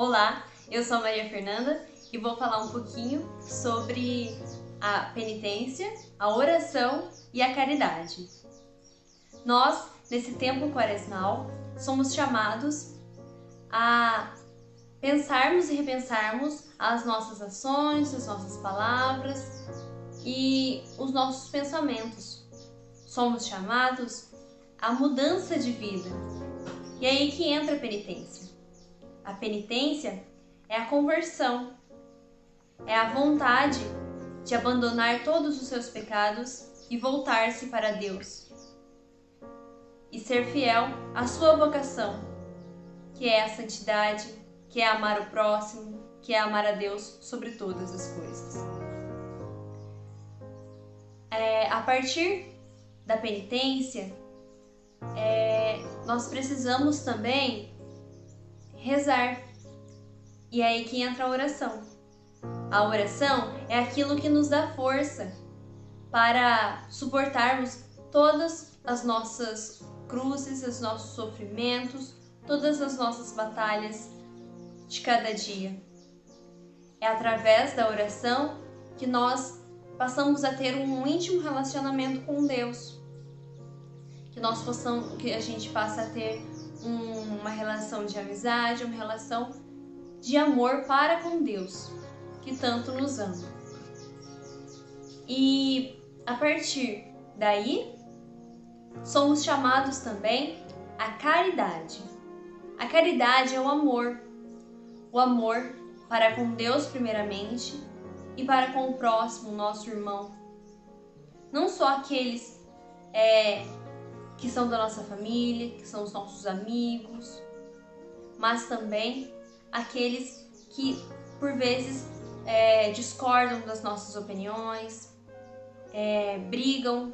Olá, eu sou a Maria Fernanda e vou falar um pouquinho sobre a penitência, a oração e a caridade. Nós, nesse tempo quaresmal, somos chamados a pensarmos e repensarmos as nossas ações, as nossas palavras e os nossos pensamentos. Somos chamados à mudança de vida. E é aí que entra a penitência. A penitência é a conversão, é a vontade de abandonar todos os seus pecados e voltar-se para Deus e ser fiel à sua vocação, que é a santidade, que é amar o próximo, que é amar a Deus sobre todas as coisas. É, a partir da penitência, é, nós precisamos também rezar. E é aí que entra a oração. A oração é aquilo que nos dá força para suportarmos todas as nossas cruzes, os nossos sofrimentos, todas as nossas batalhas de cada dia. É através da oração que nós passamos a ter um íntimo relacionamento com Deus. Que nós possamos, que a gente passa a ter uma relação de amizade, uma relação de amor para com Deus, que tanto nos ama. E a partir daí, somos chamados também à caridade. A caridade é o amor, o amor para com Deus, primeiramente, e para com o próximo, nosso irmão. Não só aqueles é, que são da nossa família, que são os nossos amigos, mas também aqueles que por vezes é, discordam das nossas opiniões, é, brigam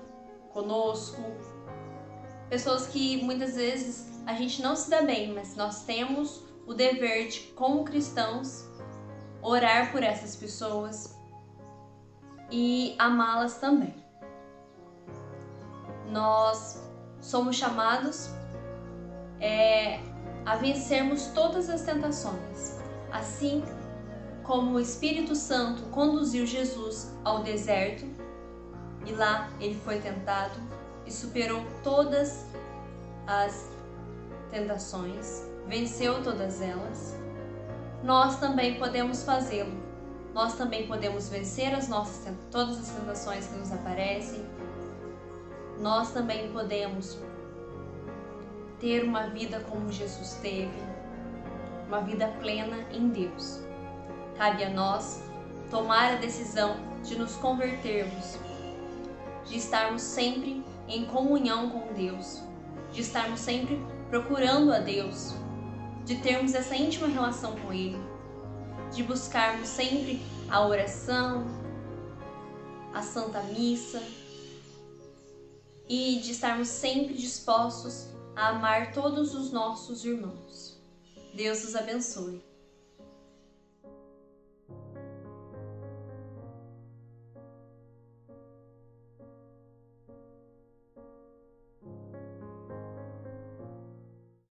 conosco, pessoas que muitas vezes a gente não se dá bem, mas nós temos o dever de, como cristãos, orar por essas pessoas e amá-las também. Nós somos chamados é, a vencermos todas as tentações, assim como o Espírito Santo conduziu Jesus ao deserto e lá ele foi tentado e superou todas as tentações venceu todas elas, nós também podemos fazê-lo. Nós também podemos vencer as nossas todas as tentações que nos aparecem. Nós também podemos ter uma vida como Jesus teve, uma vida plena em Deus. Cabe a nós tomar a decisão de nos convertermos, de estarmos sempre em comunhão com Deus, de estarmos sempre procurando a Deus, de termos essa íntima relação com Ele, de buscarmos sempre a oração, a Santa Missa e de estarmos sempre dispostos a amar todos os nossos irmãos. Deus os abençoe.